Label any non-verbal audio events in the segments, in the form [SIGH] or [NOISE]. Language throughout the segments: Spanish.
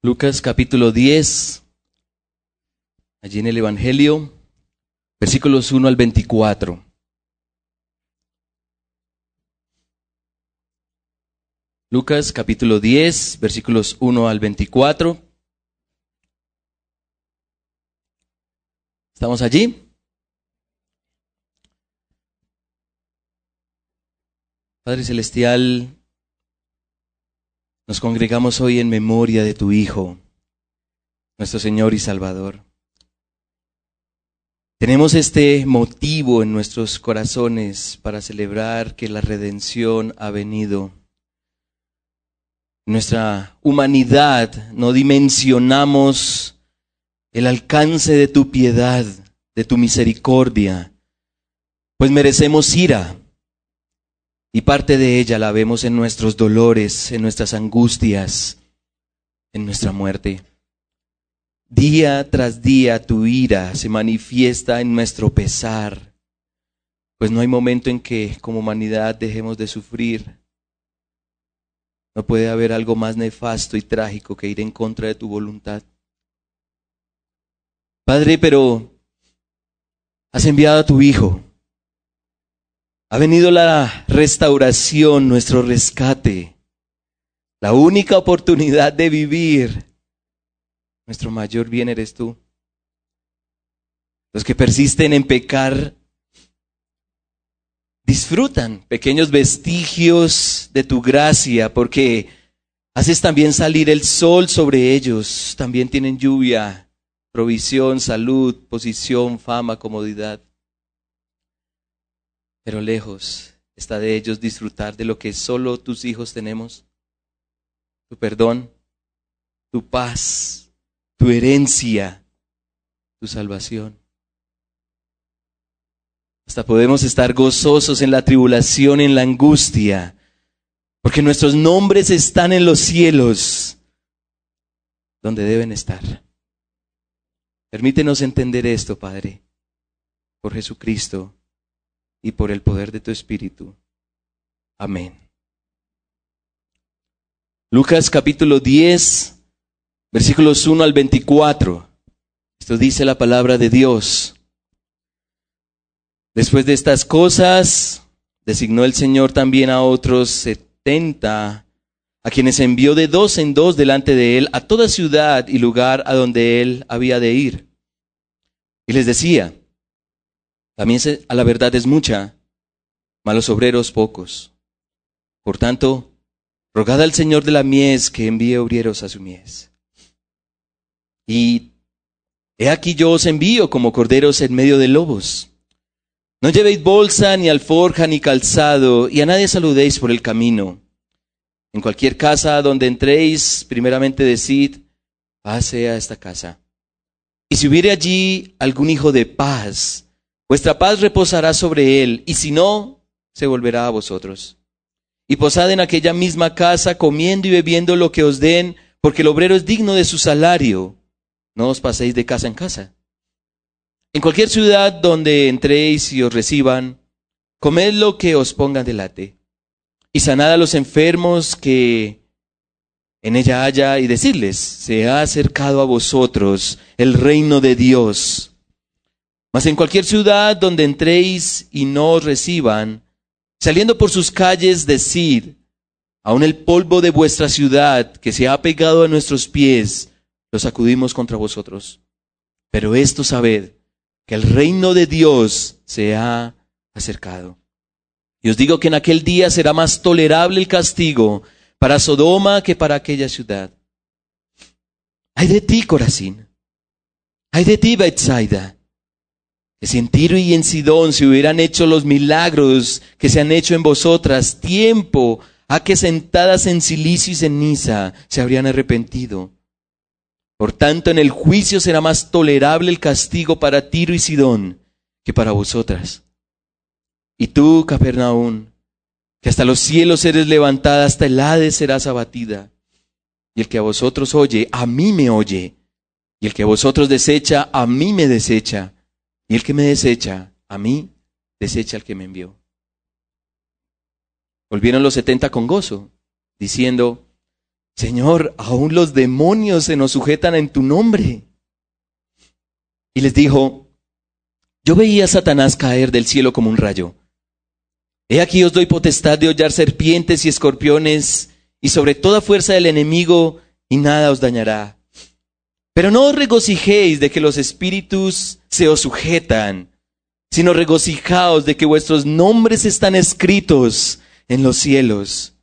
Lucas capítulo 10, allí en el Evangelio, versículos 1 al 24. Lucas capítulo 10, versículos 1 al 24. ¿Estamos allí? Padre Celestial, nos congregamos hoy en memoria de tu Hijo, nuestro Señor y Salvador. Tenemos este motivo en nuestros corazones para celebrar que la redención ha venido. En nuestra humanidad no dimensionamos el alcance de tu piedad, de tu misericordia, pues merecemos ira y parte de ella la vemos en nuestros dolores, en nuestras angustias, en nuestra muerte. Día tras día tu ira se manifiesta en nuestro pesar, pues no hay momento en que como humanidad dejemos de sufrir. No puede haber algo más nefasto y trágico que ir en contra de tu voluntad. Padre, pero has enviado a tu Hijo ha venido la restauración, nuestro rescate, la única oportunidad de vivir. Nuestro mayor bien eres tú. Los que persisten en pecar disfrutan pequeños vestigios de tu gracia porque haces también salir el sol sobre ellos. También tienen lluvia, provisión, salud, posición, fama, comodidad pero lejos está de ellos disfrutar de lo que solo tus hijos tenemos, tu perdón, tu paz, tu herencia, tu salvación. Hasta podemos estar gozosos en la tribulación, en la angustia, porque nuestros nombres están en los cielos, donde deben estar. Permítenos entender esto, Padre, por Jesucristo y por el poder de tu Espíritu. Amén. Lucas capítulo 10, versículos 1 al 24. Esto dice la palabra de Dios. Después de estas cosas, designó el Señor también a otros setenta, a quienes envió de dos en dos delante de él a toda ciudad y lugar a donde él había de ir. Y les decía, también a la verdad es mucha, malos obreros pocos. Por tanto, rogad al Señor de la mies que envíe obreros a su mies. Y he aquí yo os envío como corderos en medio de lobos. No llevéis bolsa, ni alforja, ni calzado, y a nadie saludéis por el camino. En cualquier casa donde entréis, primeramente decid, pase a esta casa. Y si hubiere allí algún hijo de paz, Vuestra paz reposará sobre él, y si no, se volverá a vosotros. Y posad en aquella misma casa, comiendo y bebiendo lo que os den, porque el obrero es digno de su salario. No os paséis de casa en casa. En cualquier ciudad donde entréis y os reciban, comed lo que os pongan delante, y sanad a los enfermos que en ella haya, y decirles, se ha acercado a vosotros el reino de Dios. Mas en cualquier ciudad donde entréis y no os reciban, saliendo por sus calles, decid, aun el polvo de vuestra ciudad que se ha pegado a nuestros pies, lo sacudimos contra vosotros. Pero esto sabed, que el reino de Dios se ha acercado. Y os digo que en aquel día será más tolerable el castigo para Sodoma que para aquella ciudad. Hay de ti, Corazín. Hay de ti, Bethsaida si en Tiro y en Sidón se hubieran hecho los milagros que se han hecho en vosotras, tiempo a que sentadas en silicio y ceniza se habrían arrepentido. Por tanto, en el juicio será más tolerable el castigo para Tiro y Sidón que para vosotras. Y tú, Capernaum, que hasta los cielos eres levantada, hasta el Hades serás abatida. Y el que a vosotros oye, a mí me oye. Y el que a vosotros desecha, a mí me desecha. Y el que me desecha, a mí, desecha al que me envió. Volvieron los setenta con gozo, diciendo, Señor, aún los demonios se nos sujetan en tu nombre. Y les dijo, yo veía a Satanás caer del cielo como un rayo. He aquí os doy potestad de hollar serpientes y escorpiones y sobre toda fuerza del enemigo y nada os dañará. Pero no os regocijéis de que los espíritus se os sujetan, sino regocijaos de que vuestros nombres están escritos en los cielos.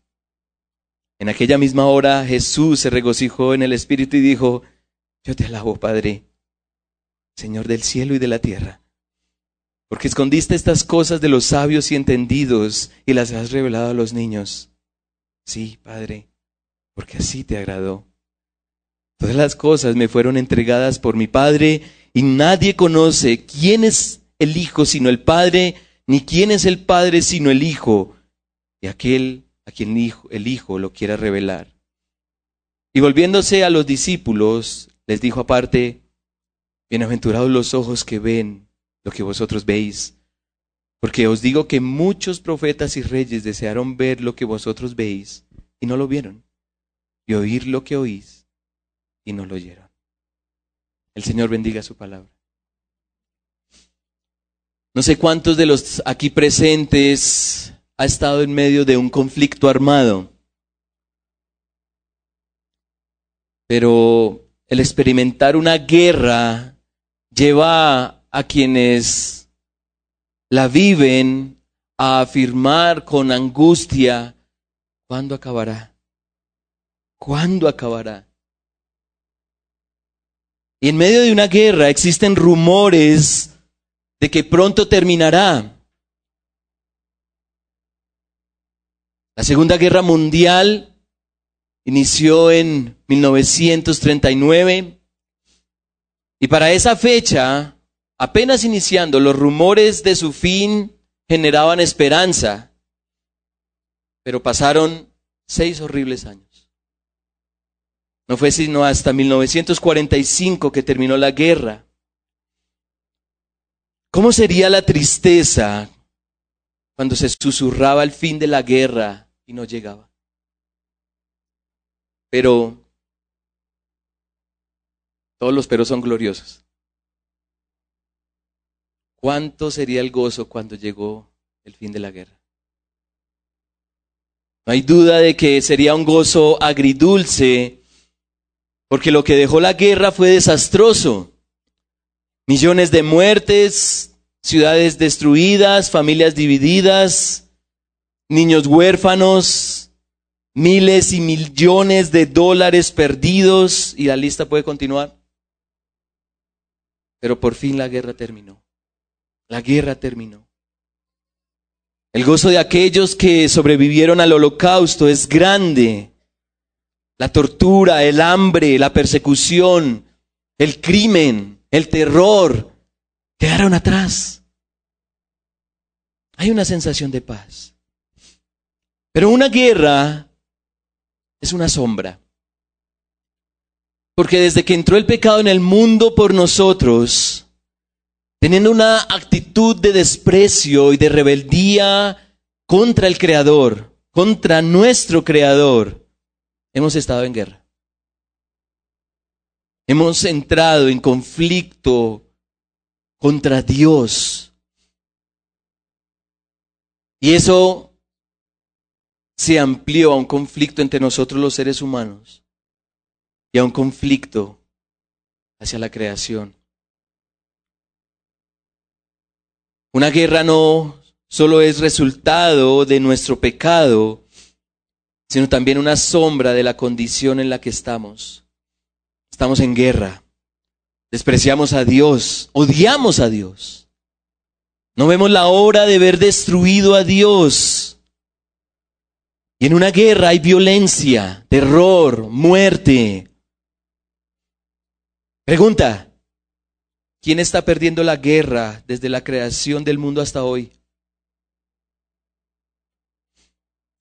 En aquella misma hora Jesús se regocijó en el Espíritu y dijo, yo te alabo, Padre, Señor del cielo y de la tierra, porque escondiste estas cosas de los sabios y entendidos y las has revelado a los niños. Sí, Padre, porque así te agradó. Todas las cosas me fueron entregadas por mi Padre y nadie conoce quién es el Hijo sino el Padre, ni quién es el Padre sino el Hijo, y aquel a quien el Hijo lo quiera revelar. Y volviéndose a los discípulos, les dijo aparte, Bienaventurados los ojos que ven lo que vosotros veis, porque os digo que muchos profetas y reyes desearon ver lo que vosotros veis y no lo vieron, y oír lo que oís y no lo oyeron. El Señor bendiga su palabra. No sé cuántos de los aquí presentes ha estado en medio de un conflicto armado, pero el experimentar una guerra lleva a quienes la viven a afirmar con angustia, ¿cuándo acabará? ¿Cuándo acabará? Y en medio de una guerra existen rumores de que pronto terminará. La Segunda Guerra Mundial inició en 1939 y para esa fecha, apenas iniciando, los rumores de su fin generaban esperanza, pero pasaron seis horribles años. No fue sino hasta 1945 que terminó la guerra. ¿Cómo sería la tristeza cuando se susurraba el fin de la guerra y no llegaba? Pero todos los peros son gloriosos. ¿Cuánto sería el gozo cuando llegó el fin de la guerra? No hay duda de que sería un gozo agridulce porque lo que dejó la guerra fue desastroso. Millones de muertes, ciudades destruidas, familias divididas, niños huérfanos, miles y millones de dólares perdidos y la lista puede continuar. Pero por fin la guerra terminó. La guerra terminó. El gozo de aquellos que sobrevivieron al holocausto es grande. La tortura, el hambre, la persecución, el crimen, el terror, quedaron atrás. Hay una sensación de paz. Pero una guerra es una sombra. Porque desde que entró el pecado en el mundo por nosotros, teniendo una actitud de desprecio y de rebeldía contra el Creador, contra nuestro Creador, hemos estado en guerra. Hemos entrado en conflicto contra Dios. Y eso se amplió a un conflicto entre nosotros los seres humanos y a un conflicto hacia la creación. Una guerra no solo es resultado de nuestro pecado, sino también una sombra de la condición en la que estamos. Estamos en guerra. Despreciamos a Dios, odiamos a Dios. No vemos la hora de ver destruido a Dios. Y en una guerra hay violencia, terror, muerte. Pregunta, ¿quién está perdiendo la guerra desde la creación del mundo hasta hoy?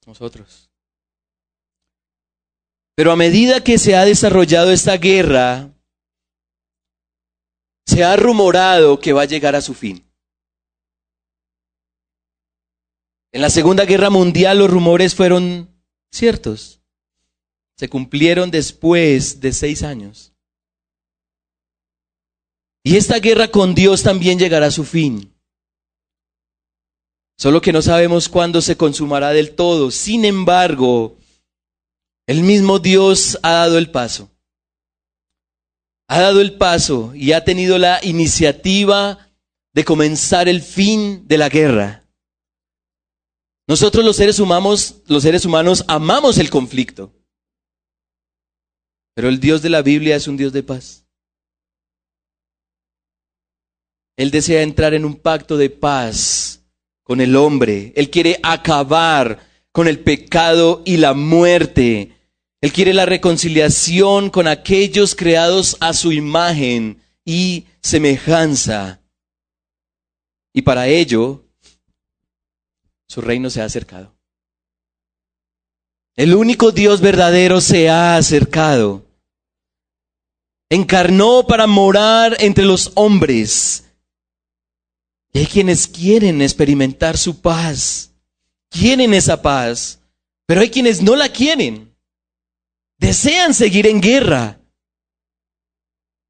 Nosotros. Pero a medida que se ha desarrollado esta guerra, se ha rumorado que va a llegar a su fin. En la Segunda Guerra Mundial los rumores fueron ciertos. se cumplieron después de seis años. Y esta guerra con Dios también llegará a su fin. Solo que no sabemos cuándo se consumará del todo. Sin embargo, el mismo Dios ha dado el paso. Ha dado el paso y ha tenido la iniciativa de comenzar el fin de la guerra. Nosotros los seres humanos, los seres humanos amamos el conflicto. Pero el Dios de la Biblia es un Dios de paz. Él desea entrar en un pacto de paz con el hombre. Él quiere acabar con el pecado y la muerte. Él quiere la reconciliación con aquellos creados a su imagen y semejanza. Y para ello, su reino se ha acercado. El único Dios verdadero se ha acercado. Encarnó para morar entre los hombres. Y hay quienes quieren experimentar su paz. Quieren esa paz. Pero hay quienes no la quieren. Desean seguir en guerra.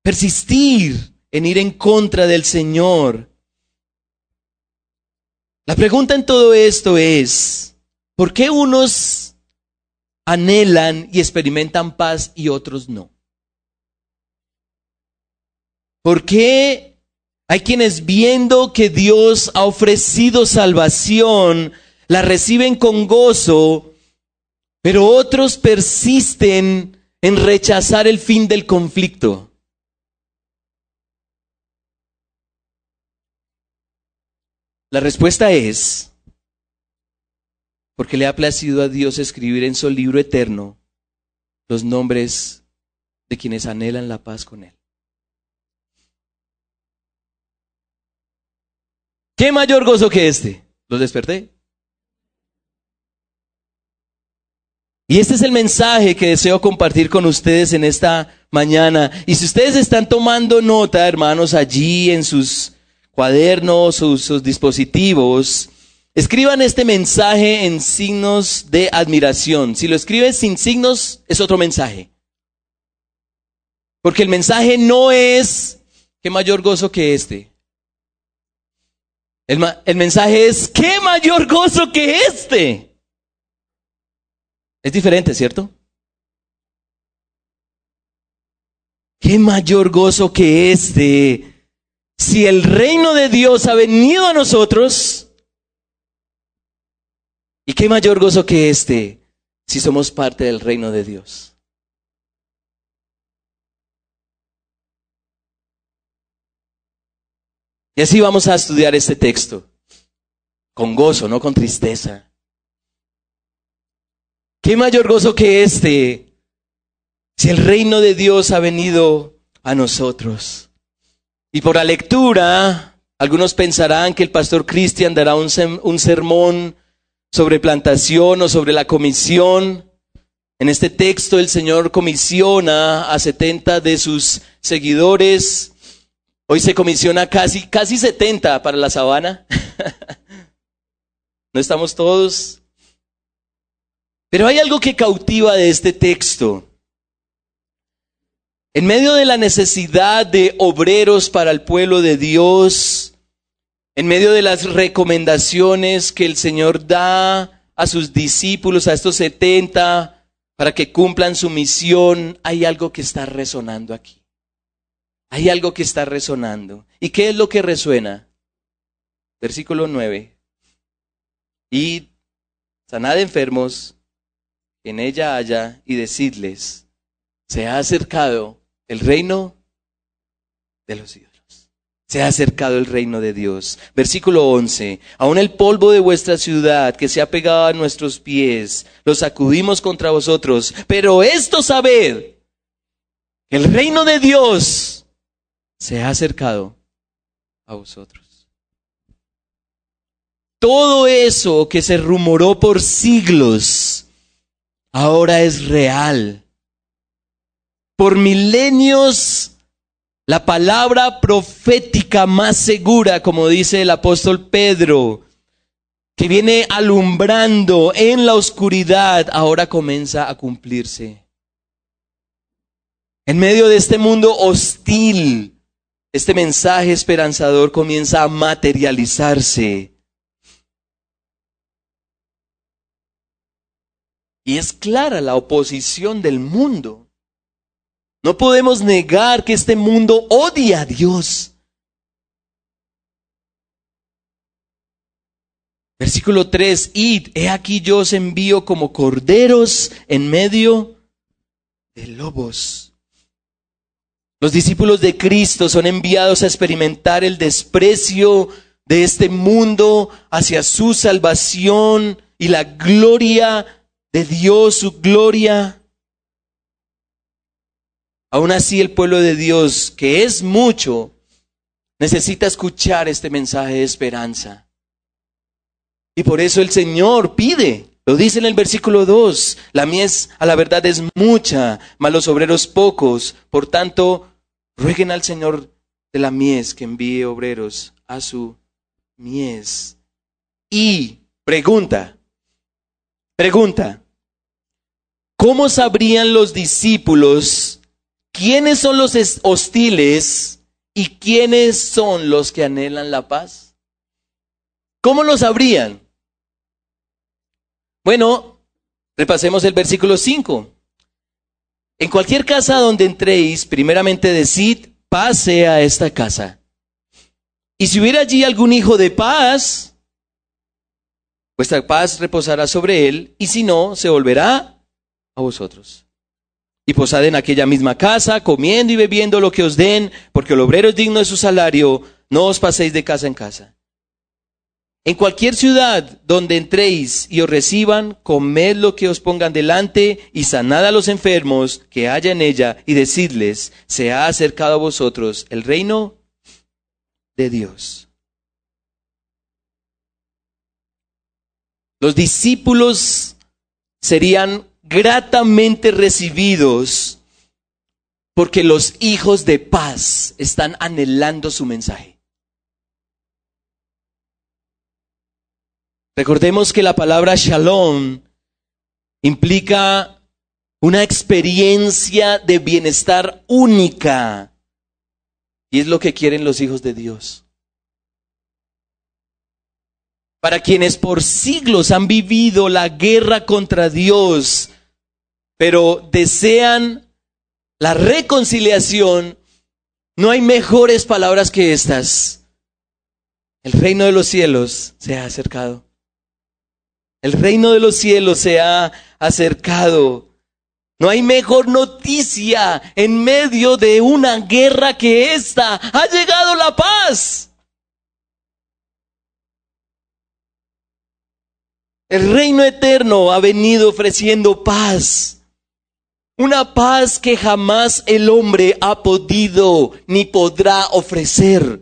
Persistir en ir en contra del Señor. La pregunta en todo esto es, ¿por qué unos anhelan y experimentan paz y otros no? ¿Por qué hay quienes viendo que Dios ha ofrecido salvación, la reciben con gozo, pero otros persisten en rechazar el fin del conflicto? La respuesta es, porque le ha placido a Dios escribir en su libro eterno los nombres de quienes anhelan la paz con Él. ¿Qué mayor gozo que este? ¿Los desperté? Y este es el mensaje que deseo compartir con ustedes en esta mañana. Y si ustedes están tomando nota, hermanos, allí en sus cuadernos, sus, sus dispositivos, escriban este mensaje en signos de admiración. Si lo escribes sin signos, es otro mensaje. Porque el mensaje no es qué mayor gozo que este. El, el, mensaje es qué mayor gozo que este. Es diferente, ¿cierto? Qué mayor gozo que este si el reino de Dios ha venido a nosotros, ¿y qué mayor gozo que este si somos parte del reino de Dios? Y así vamos a estudiar este texto, con gozo, no con tristeza. ¿Qué mayor gozo que este si el reino de Dios ha venido a nosotros? Y por la lectura, algunos pensarán que el pastor Cristian dará un, un sermón sobre plantación o sobre la comisión. En este texto el Señor comisiona a 70 de sus seguidores. Hoy se comisiona casi, casi 70 para la sabana. [LAUGHS] no estamos todos. Pero hay algo que cautiva de este texto. En medio de la necesidad de obreros para el pueblo de Dios, en medio de las recomendaciones que el Señor da a sus discípulos, a estos setenta, para que cumplan su misión, hay algo que está resonando aquí. Hay algo que está resonando. ¿Y qué es lo que resuena? Versículo 9. Y sanad enfermos, en ella haya, y decidles, se ha acercado el reino de los ídolos. Se ha acercado el reino de Dios. Versículo 11. Aún el polvo de vuestra ciudad que se ha pegado a nuestros pies, lo sacudimos contra vosotros. Pero esto sabed, el reino de Dios se ha acercado a vosotros. Todo eso que se rumoró por siglos, ahora es real por milenios la palabra profética más segura, como dice el apóstol Pedro, que viene alumbrando en la oscuridad, ahora comienza a cumplirse En medio de este mundo hostil, este mensaje esperanzador comienza a materializarse. Y es clara la oposición del mundo. No podemos negar que este mundo odia a Dios. Versículo 3, id, he aquí yo os envío como corderos en medio de lobos. Los discípulos de Cristo son enviados a experimentar el desprecio de este mundo hacia su salvación y la gloria de Dios, su gloria. Aún así el pueblo de Dios, que es mucho, necesita escuchar este mensaje de esperanza. Y por eso el Señor pide, lo dice en el versículo 2, la mies a la verdad es mucha, mas los obreros pocos. Por tanto, rueguen al Señor de la mies que envíe obreros a su mies. Y pregunta, pregunta, ¿cómo sabrían los discípulos quiénes son los hostiles y quiénes son los que anhelan la paz? ¿Cómo lo sabrían? Bueno, repasemos el versículo 5. En cualquier casa donde entréis, primeramente decid, pase a esta casa. Y si hubiera allí algún hijo de paz, vuestra paz reposará sobre él, y si no, se volverá a vosotros. Y posad en aquella misma casa, comiendo y bebiendo lo que os den, porque el obrero es digno de su salario, no os paséis de casa en casa. En cualquier ciudad donde entréis y os reciban, comed lo que os pongan delante y sanad a los enfermos que haya en ella y decidles, se ha acercado a vosotros el reino de Dios. Los discípulos serían gratamente recibidos porque los hijos de paz están anhelando su mensaje. Recordemos que la palabra shalom implica una experiencia de bienestar única. Y es lo que quieren los hijos de Dios. Para quienes por siglos han vivido la guerra contra Dios, pero desean la reconciliación, no hay mejores palabras que estas. El reino de los cielos se ha acercado. El reino de los cielos se ha acercado. No hay mejor noticia en medio de una guerra que esta. Ha llegado la paz. El reino eterno ha venido ofreciendo paz. Una paz que jamás el hombre ha podido ni podrá ofrecer.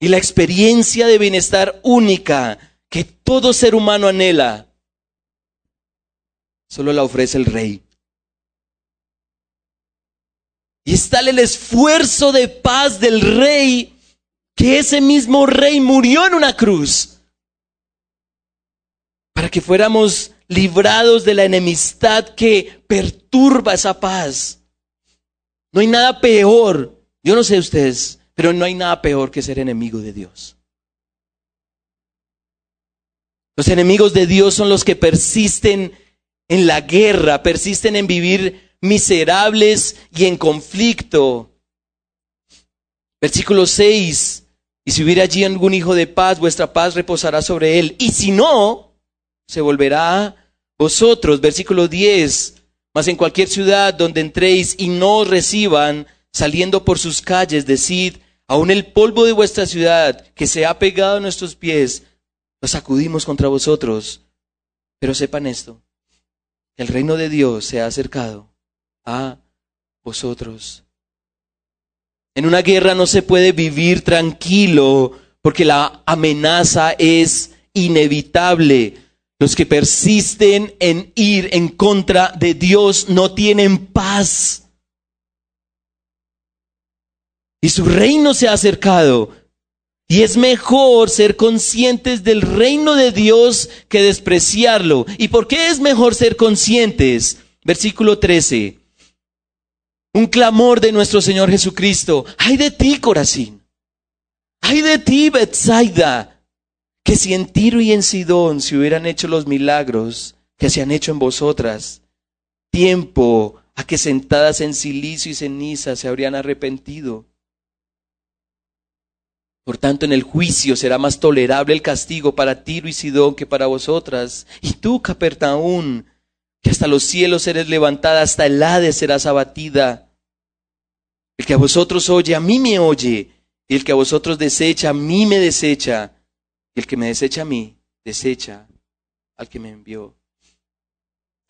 Y la experiencia de bienestar única que todo ser humano anhela, solo la ofrece el rey. Y está el esfuerzo de paz del rey, que ese mismo rey murió en una cruz, para que fuéramos librados de la enemistad que perturba esa paz. No hay nada peor, yo no sé ustedes, pero no hay nada peor que ser enemigo de Dios. Los enemigos de Dios son los que persisten en la guerra, persisten en vivir miserables y en conflicto. Versículo 6. Y si hubiera allí algún hijo de paz, vuestra paz reposará sobre él. Y si no, se volverá a vosotros. Versículo 10. Mas en cualquier ciudad donde entréis y no os reciban, saliendo por sus calles, decid, aun el polvo de vuestra ciudad que se ha pegado a nuestros pies, nos acudimos contra vosotros. Pero sepan esto, el reino de Dios se ha acercado a vosotros. En una guerra no se puede vivir tranquilo porque la amenaza es inevitable. Los que persisten en ir en contra de Dios no tienen paz. Y su reino se ha acercado. Y es mejor ser conscientes del reino de Dios que despreciarlo. ¿Y por qué es mejor ser conscientes? Versículo 13. Un clamor de nuestro Señor Jesucristo. Ay de ti, Corazín. Ay de ti, Bethsaida. Que si en Tiro y en Sidón se hubieran hecho los milagros que se han hecho en vosotras, tiempo a que sentadas en silicio y ceniza se habrían arrepentido. Por tanto, en el juicio será más tolerable el castigo para Tiro y Sidón que para vosotras. Y tú, Capernaum, que hasta los cielos eres levantada, hasta el Hades serás abatida. El que a vosotros oye, a mí me oye, y el que a vosotros desecha, a mí me desecha, el que me desecha a mí, desecha al que me envió.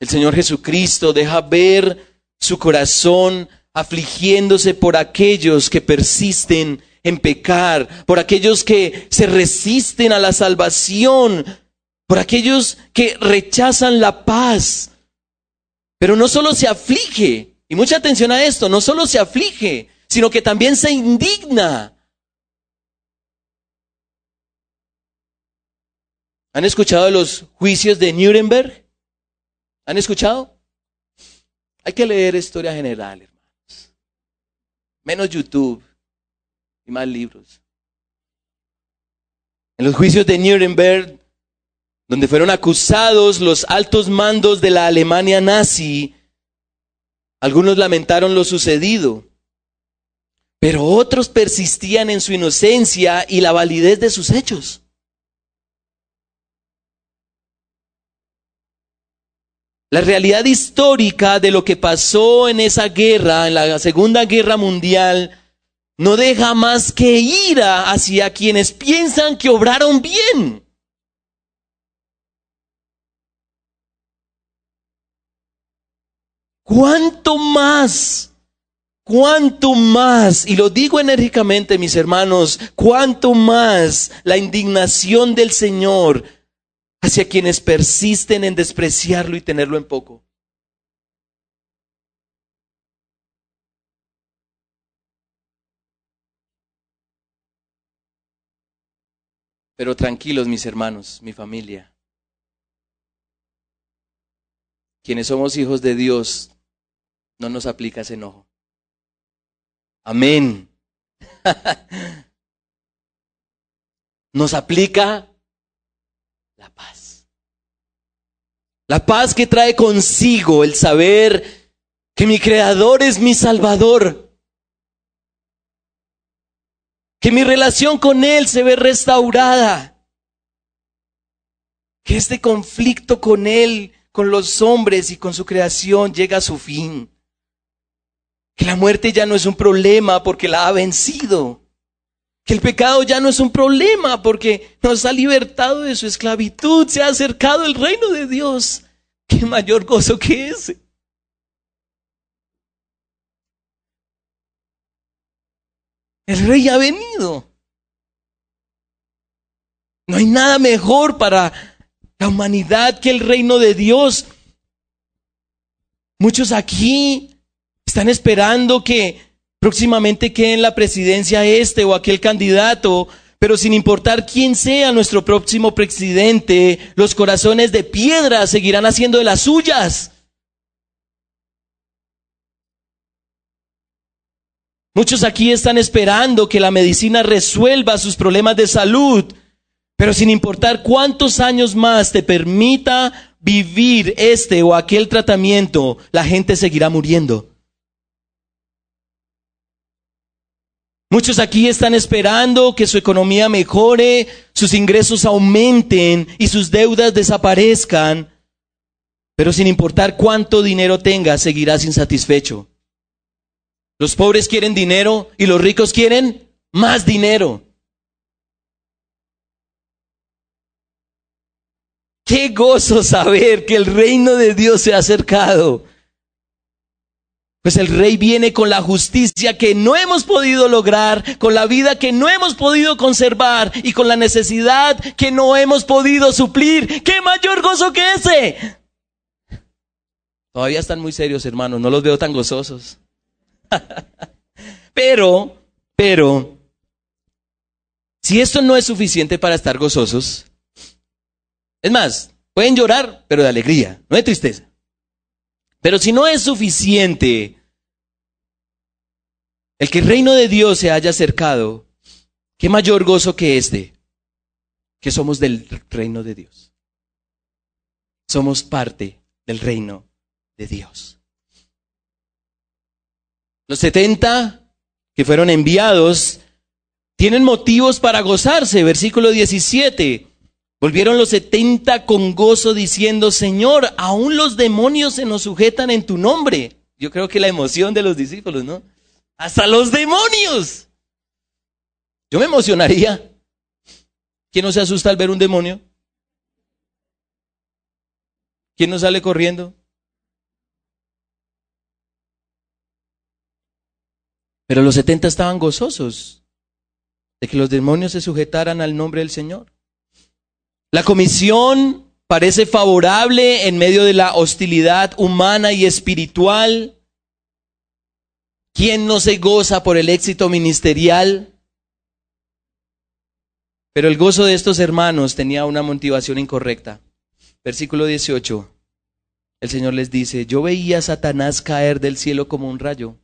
El Señor Jesucristo deja ver su corazón afligiéndose por aquellos que persisten en pecar, por aquellos que se resisten a la salvación, por aquellos que rechazan la paz. Pero no solo se aflige, y mucha atención a esto, no solo se aflige, sino que también se indigna. ¿Han escuchado los juicios de Nuremberg? ¿Han escuchado? Hay que leer historia general, hermanos. Menos YouTube y más libros. En los juicios de Nuremberg, donde fueron acusados los altos mandos de la Alemania nazi, algunos lamentaron lo sucedido, pero otros persistían en su inocencia y la validez de sus hechos. La realidad histórica de lo que pasó en esa guerra, en la Segunda Guerra Mundial, no deja más que ira hacia quienes piensan que obraron bien. ¿Cuánto más? ¿Cuánto más? Y lo digo enérgicamente, mis hermanos, ¿cuánto más la indignación del Señor hacia quienes persisten en despreciarlo y tenerlo en poco? Pero tranquilos mis hermanos, mi familia. Quienes somos hijos de Dios, no nos aplica ese enojo. Amén. [LAUGHS] nos aplica la paz. La paz que trae consigo el saber que mi Creador es mi Salvador. Que mi relación con Él se ve restaurada, que este conflicto con Él, con los hombres y con su creación llega a su fin, que la muerte ya no es un problema porque la ha vencido, que el pecado ya no es un problema porque nos ha libertado de su esclavitud, se ha acercado el reino de Dios. ¿Qué mayor gozo que ese? El rey ha venido. No hay nada mejor para la humanidad que el reino de Dios. Muchos aquí están esperando que próximamente quede en la presidencia este o aquel candidato, pero sin importar quién sea nuestro próximo presidente, los corazones de piedra seguirán haciendo de las suyas. Muchos aquí están esperando que la medicina resuelva sus problemas de salud, pero sin importar cuántos años más te permita vivir este o aquel tratamiento, la gente seguirá muriendo. Muchos aquí están esperando que su economía mejore, sus ingresos aumenten y sus deudas desaparezcan, pero sin importar cuánto dinero tenga, seguirás insatisfecho. Los pobres quieren dinero y los ricos quieren más dinero. Qué gozo saber que el reino de Dios se ha acercado. Pues el rey viene con la justicia que no hemos podido lograr, con la vida que no hemos podido conservar y con la necesidad que no hemos podido suplir. ¿Qué mayor gozo que ese? Todavía están muy serios, hermanos, no los veo tan gozosos. [LAUGHS] pero, pero, si esto no es suficiente para estar gozosos, es más, pueden llorar, pero de alegría, no de tristeza. Pero si no es suficiente El que el reino de Dios se haya acercado, ¿qué mayor gozo que este? Que somos del reino de Dios. Somos parte del reino de Dios. Los setenta que fueron enviados tienen motivos para gozarse. Versículo 17. Volvieron los setenta con gozo diciendo, Señor, aún los demonios se nos sujetan en tu nombre. Yo creo que la emoción de los discípulos, ¿no? Hasta los demonios. Yo me emocionaría. ¿Quién no se asusta al ver un demonio? ¿Quién no sale corriendo? Pero los setenta estaban gozosos de que los demonios se sujetaran al nombre del Señor. La comisión parece favorable en medio de la hostilidad humana y espiritual. ¿Quién no se goza por el éxito ministerial? Pero el gozo de estos hermanos tenía una motivación incorrecta. Versículo 18. El Señor les dice, yo veía a Satanás caer del cielo como un rayo.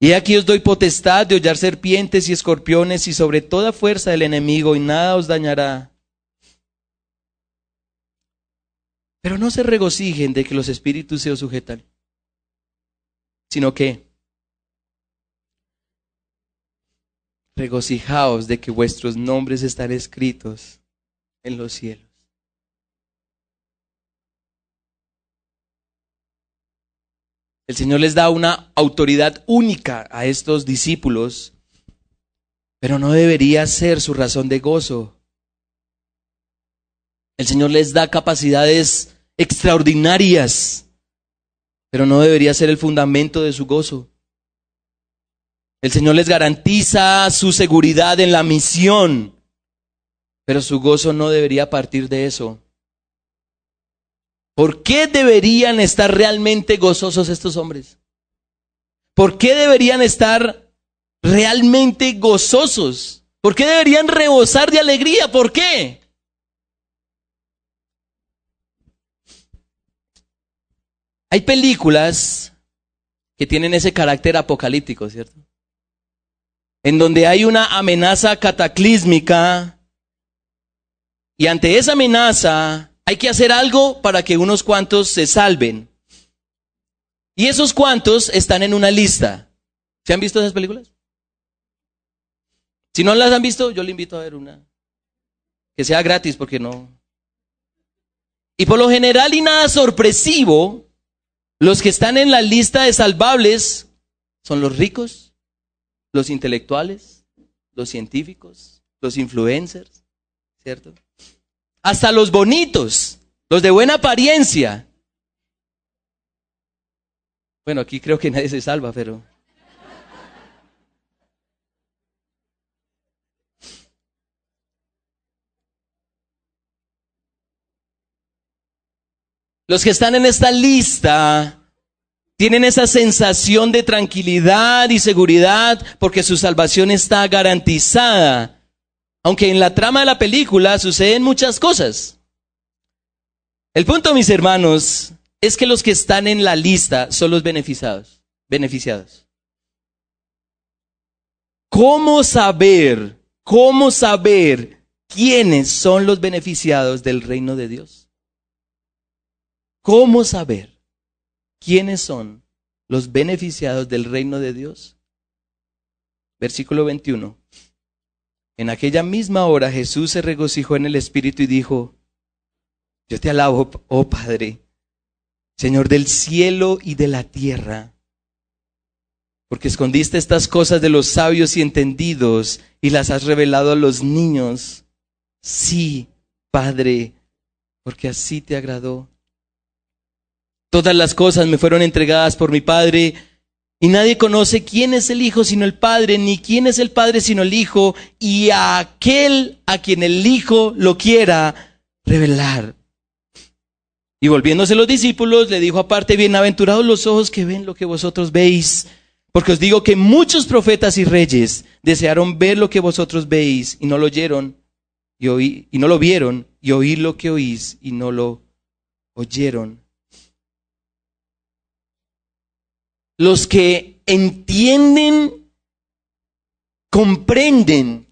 Y aquí os doy potestad de hollar serpientes y escorpiones y sobre toda fuerza del enemigo y nada os dañará. Pero no se regocijen de que los espíritus se os sujetan, sino que regocijaos de que vuestros nombres están escritos en los cielos. El Señor les da una autoridad única a estos discípulos, pero no debería ser su razón de gozo. El Señor les da capacidades extraordinarias, pero no debería ser el fundamento de su gozo. El Señor les garantiza su seguridad en la misión, pero su gozo no debería partir de eso. ¿Por qué deberían estar realmente gozosos estos hombres? ¿Por qué deberían estar realmente gozosos? ¿Por qué deberían rebosar de alegría? ¿Por qué? Hay películas que tienen ese carácter apocalíptico, ¿cierto? En donde hay una amenaza cataclísmica y ante esa amenaza hay que hacer algo para que unos cuantos se salven. Y esos cuantos están en una lista. ¿Se han visto esas películas? Si no las han visto, yo le invito a ver una. Que sea gratis porque no. Y por lo general y nada sorpresivo, los que están en la lista de salvables son los ricos, los intelectuales, los científicos, los influencers, ¿cierto? hasta los bonitos, los de buena apariencia. Bueno, aquí creo que nadie se salva, pero... Los que están en esta lista tienen esa sensación de tranquilidad y seguridad porque su salvación está garantizada. Aunque en la trama de la película suceden muchas cosas. El punto, mis hermanos, es que los que están en la lista son los beneficiados. Beneficiados. ¿Cómo saber, cómo saber quiénes son los beneficiados del reino de Dios? ¿Cómo saber quiénes son los beneficiados del reino de Dios? Versículo 21. En aquella misma hora Jesús se regocijó en el Espíritu y dijo, yo te alabo, oh Padre, Señor del cielo y de la tierra, porque escondiste estas cosas de los sabios y entendidos y las has revelado a los niños. Sí, Padre, porque así te agradó. Todas las cosas me fueron entregadas por mi Padre y nadie conoce quién es el Hijo sino el Padre, ni quién es el Padre sino el Hijo, y a aquel a quien el Hijo lo quiera revelar. Y volviéndose los discípulos, le dijo aparte, bienaventurados los ojos que ven lo que vosotros veis, porque os digo que muchos profetas y reyes desearon ver lo que vosotros veis y no lo oyeron, y, oí, y no lo vieron, y oír lo que oís y no lo oyeron. Los que entienden, comprenden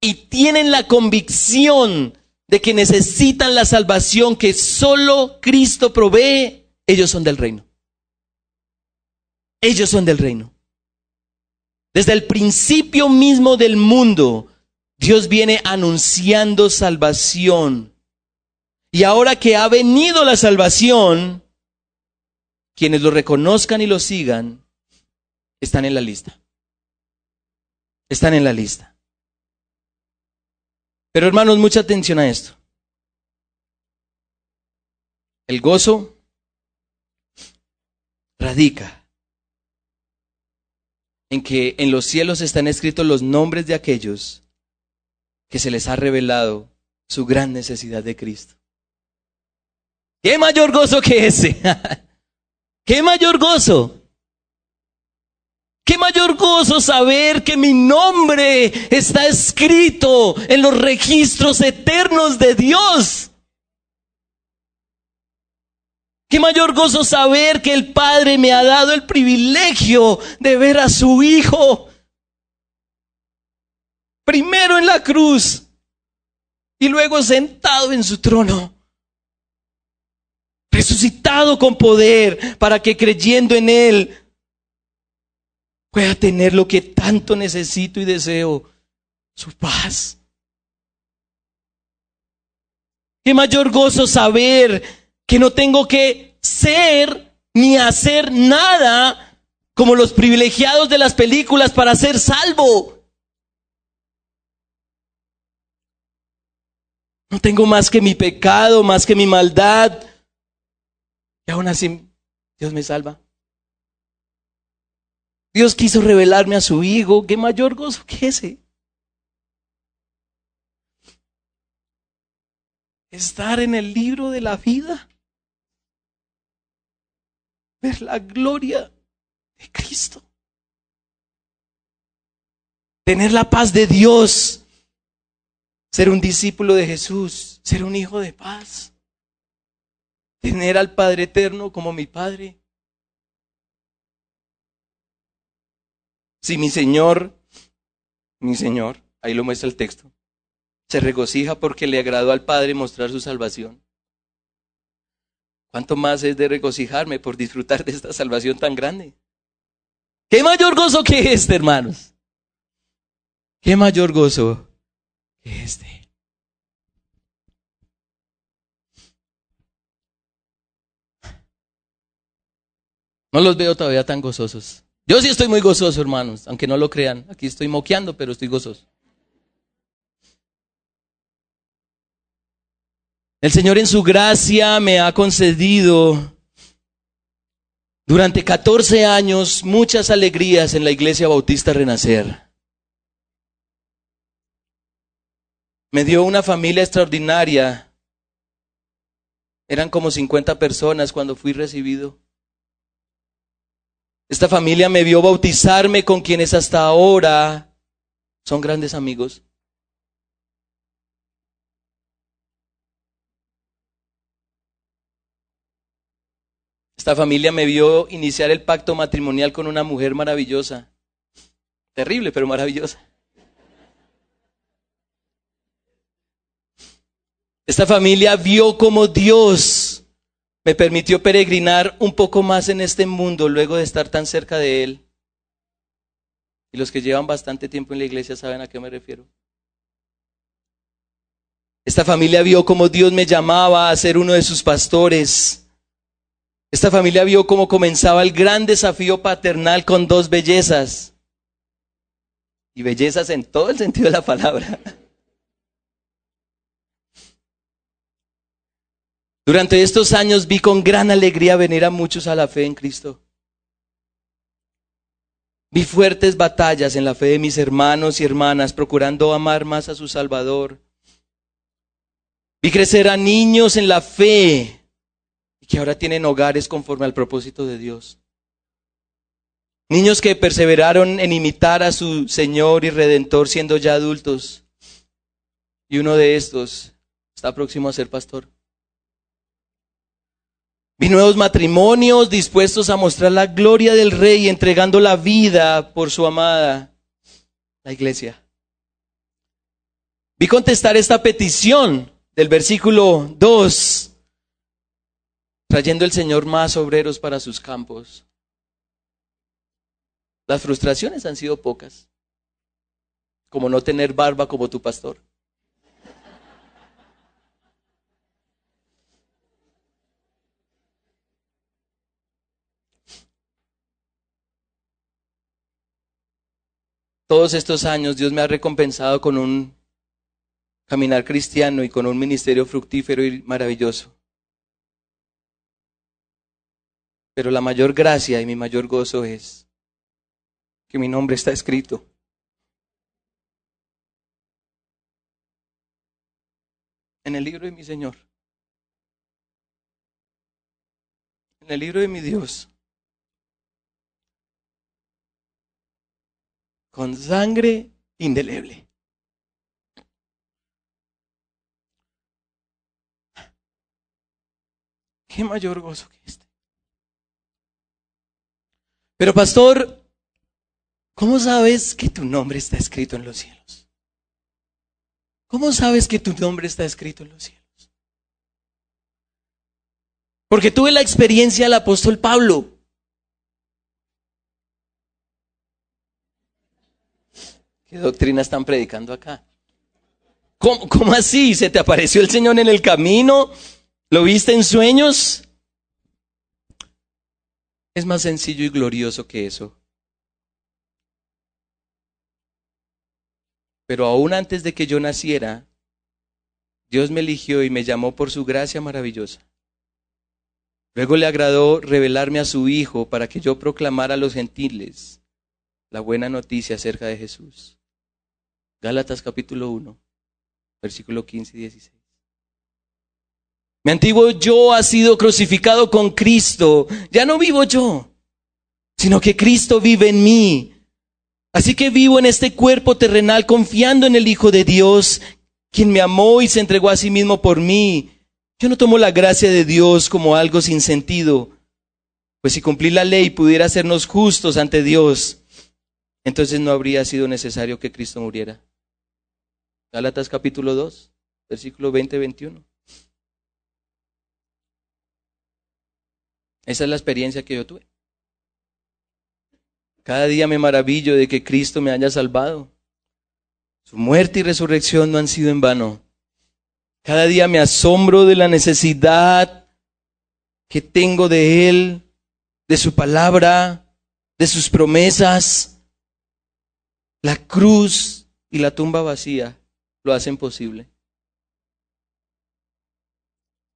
y tienen la convicción de que necesitan la salvación que solo Cristo provee, ellos son del reino. Ellos son del reino. Desde el principio mismo del mundo, Dios viene anunciando salvación. Y ahora que ha venido la salvación, quienes lo reconozcan y lo sigan, están en la lista. Están en la lista. Pero hermanos, mucha atención a esto. El gozo radica en que en los cielos están escritos los nombres de aquellos que se les ha revelado su gran necesidad de Cristo. ¿Qué mayor gozo que ese? [LAUGHS] ¿Qué mayor gozo? Qué mayor gozo saber que mi nombre está escrito en los registros eternos de Dios. Qué mayor gozo saber que el Padre me ha dado el privilegio de ver a su Hijo. Primero en la cruz y luego sentado en su trono. Resucitado con poder para que creyendo en Él pueda tener lo que tanto necesito y deseo, su paz. Qué mayor gozo saber que no tengo que ser ni hacer nada como los privilegiados de las películas para ser salvo. No tengo más que mi pecado, más que mi maldad. Y aún así Dios me salva. Dios quiso revelarme a su Hijo. ¿Qué mayor gozo que ese? Estar en el libro de la vida. Ver la gloria de Cristo. Tener la paz de Dios. Ser un discípulo de Jesús. Ser un hijo de paz. Tener al Padre eterno como mi Padre. Si mi Señor, mi Señor, ahí lo muestra el texto, se regocija porque le agradó al Padre mostrar su salvación. ¿Cuánto más es de regocijarme por disfrutar de esta salvación tan grande? ¿Qué mayor gozo que este, hermanos? ¿Qué mayor gozo que este? No los veo todavía tan gozosos. Yo sí estoy muy gozoso, hermanos, aunque no lo crean. Aquí estoy moqueando, pero estoy gozoso. El Señor en su gracia me ha concedido durante 14 años muchas alegrías en la Iglesia Bautista Renacer. Me dio una familia extraordinaria. Eran como 50 personas cuando fui recibido. Esta familia me vio bautizarme con quienes hasta ahora son grandes amigos. Esta familia me vio iniciar el pacto matrimonial con una mujer maravillosa. Terrible, pero maravillosa. Esta familia vio como Dios me permitió peregrinar un poco más en este mundo luego de estar tan cerca de Él. Y los que llevan bastante tiempo en la iglesia saben a qué me refiero. Esta familia vio cómo Dios me llamaba a ser uno de sus pastores. Esta familia vio cómo comenzaba el gran desafío paternal con dos bellezas. Y bellezas en todo el sentido de la palabra. [LAUGHS] Durante estos años vi con gran alegría venir a muchos a la fe en Cristo. Vi fuertes batallas en la fe de mis hermanos y hermanas, procurando amar más a su Salvador. Vi crecer a niños en la fe y que ahora tienen hogares conforme al propósito de Dios. Niños que perseveraron en imitar a su Señor y Redentor siendo ya adultos. Y uno de estos está próximo a ser pastor. Vi nuevos matrimonios dispuestos a mostrar la gloria del rey, entregando la vida por su amada, la iglesia. Vi contestar esta petición del versículo 2, trayendo el Señor más obreros para sus campos. Las frustraciones han sido pocas, como no tener barba como tu pastor. Todos estos años Dios me ha recompensado con un caminar cristiano y con un ministerio fructífero y maravilloso. Pero la mayor gracia y mi mayor gozo es que mi nombre está escrito. En el libro de mi Señor. En el libro de mi Dios. Con sangre indeleble. ¿Qué mayor gozo que este? Pero pastor, ¿cómo sabes que tu nombre está escrito en los cielos? ¿Cómo sabes que tu nombre está escrito en los cielos? Porque tuve la experiencia del apóstol Pablo. ¿Qué doctrina están predicando acá? ¿Cómo, ¿Cómo, así? ¿Se te apareció el Señor en el camino? ¿Lo viste en sueños? Es más sencillo y glorioso que eso. Pero aún antes de que yo naciera, Dios me eligió y me llamó por su gracia maravillosa. Luego le agradó revelarme a su Hijo para que yo proclamara a los gentiles la buena noticia acerca de Jesús. Gálatas capítulo 1, versículo 15 y 16. Mi antiguo yo ha sido crucificado con Cristo. Ya no vivo yo, sino que Cristo vive en mí. Así que vivo en este cuerpo terrenal confiando en el Hijo de Dios, quien me amó y se entregó a sí mismo por mí. Yo no tomo la gracia de Dios como algo sin sentido, pues si cumplir la ley pudiera hacernos justos ante Dios, entonces no habría sido necesario que Cristo muriera. Gálatas capítulo 2, versículo 20-21. Esa es la experiencia que yo tuve. Cada día me maravillo de que Cristo me haya salvado. Su muerte y resurrección no han sido en vano. Cada día me asombro de la necesidad que tengo de Él, de su palabra, de sus promesas. La cruz y la tumba vacía lo hacen posible.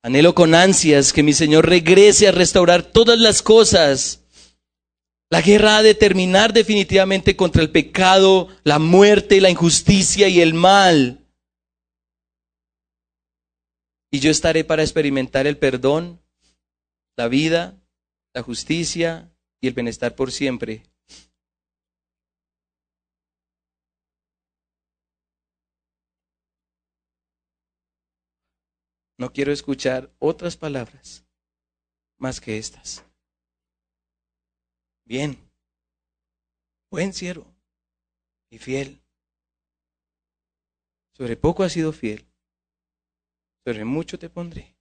Anhelo con ansias que mi Señor regrese a restaurar todas las cosas. La guerra ha de terminar definitivamente contra el pecado, la muerte, la injusticia y el mal. Y yo estaré para experimentar el perdón, la vida, la justicia y el bienestar por siempre No quiero escuchar otras palabras más que estas. Bien, buen siervo y fiel. Sobre poco has sido fiel, sobre mucho te pondré.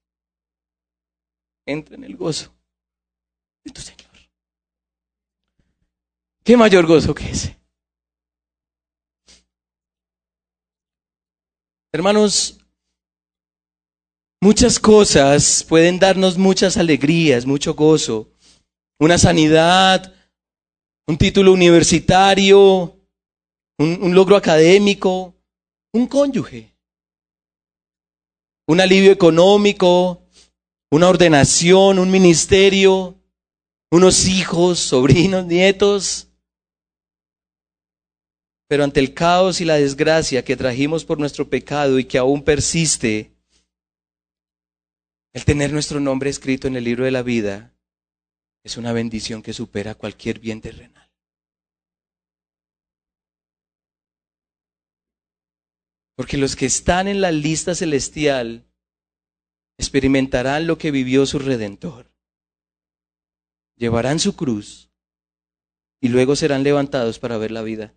Entra en el gozo de tu Señor. ¿Qué mayor gozo que ese? Hermanos, Muchas cosas pueden darnos muchas alegrías, mucho gozo. Una sanidad, un título universitario, un, logro académico, un cónyuge, un alivio económico, una ordenación, un ministerio, unos hijos, sobrinos, nietos. Pero ante el caos y la desgracia que trajimos por nuestro pecado y que aún persiste, el tener nuestro nombre escrito en el libro de la vida es una bendición que supera cualquier bien terrenal. Porque los que están en la lista celestial experimentarán lo que vivió su redentor. llevarán su cruz y luego serán levantados para ver la vida.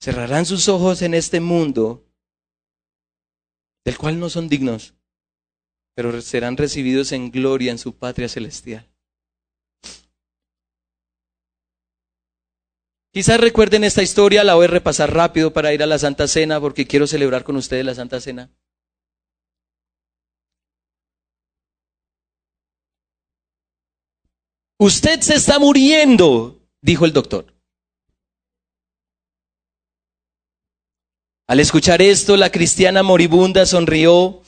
Cerrarán sus ojos en este mundo del cual no son dignos, pero serán recibidos en gloria en su patria celestial. Quizás recuerden esta historia, la voy a repasar rápido para ir a la Santa Cena porque quiero celebrar con ustedes la Santa Cena. Usted se está muriendo, dijo el doctor. Al escuchar esto, la cristiana moribunda sonrió.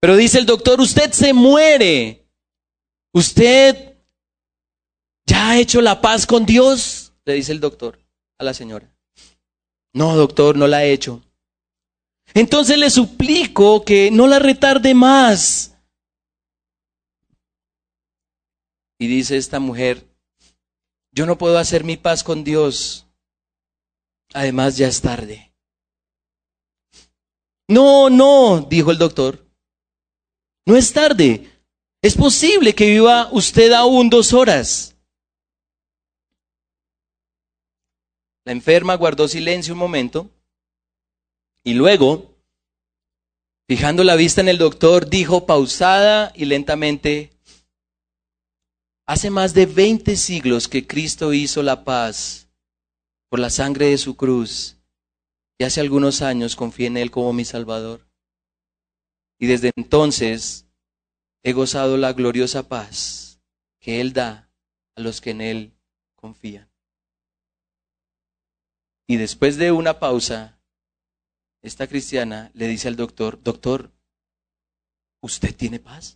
Pero dice el doctor, usted se muere. Usted ¿Ya ha hecho la paz con Dios? Le dice el doctor a la señora. No, doctor, no la he hecho. Entonces le suplico que no la retarde más. Y dice esta mujer, yo no puedo hacer mi paz con Dios. Además ya es tarde. No, no, dijo el doctor. No es tarde. Es posible que viva usted aún dos horas. La enferma guardó silencio un momento y luego, fijando la vista en el doctor, dijo pausada y lentamente, hace más de 20 siglos que Cristo hizo la paz por la sangre de su cruz y hace algunos años confié en Él como mi Salvador. Y desde entonces he gozado la gloriosa paz que Él da a los que en Él confían. Y después de una pausa, esta cristiana le dice al doctor, doctor, ¿usted tiene paz?